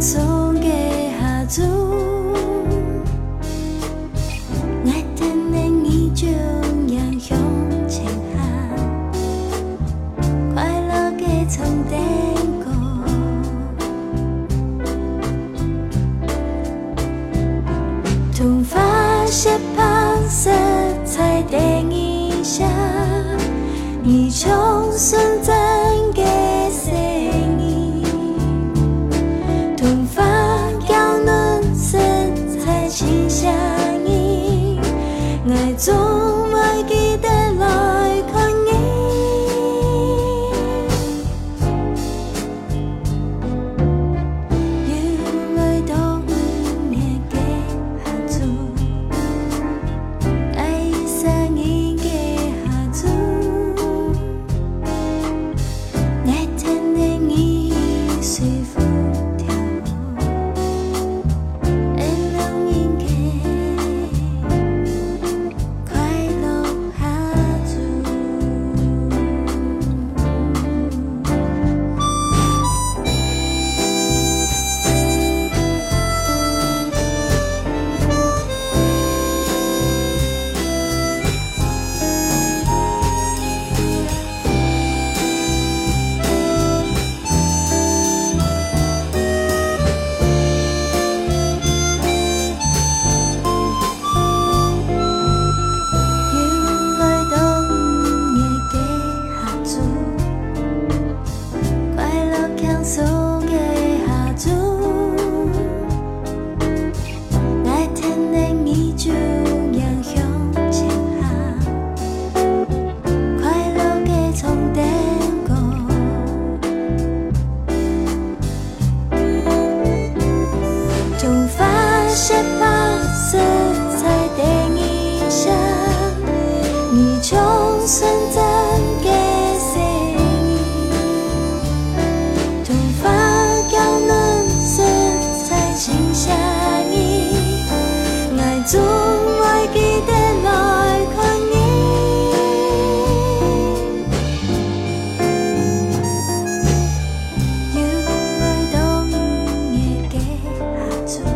送给阿祖爱的人你就要用快乐给曾带过同发现胖色彩的你一下你就存在彩清 Xuân trên kia, xin 爱总爱记得来看你，要 kéo lên.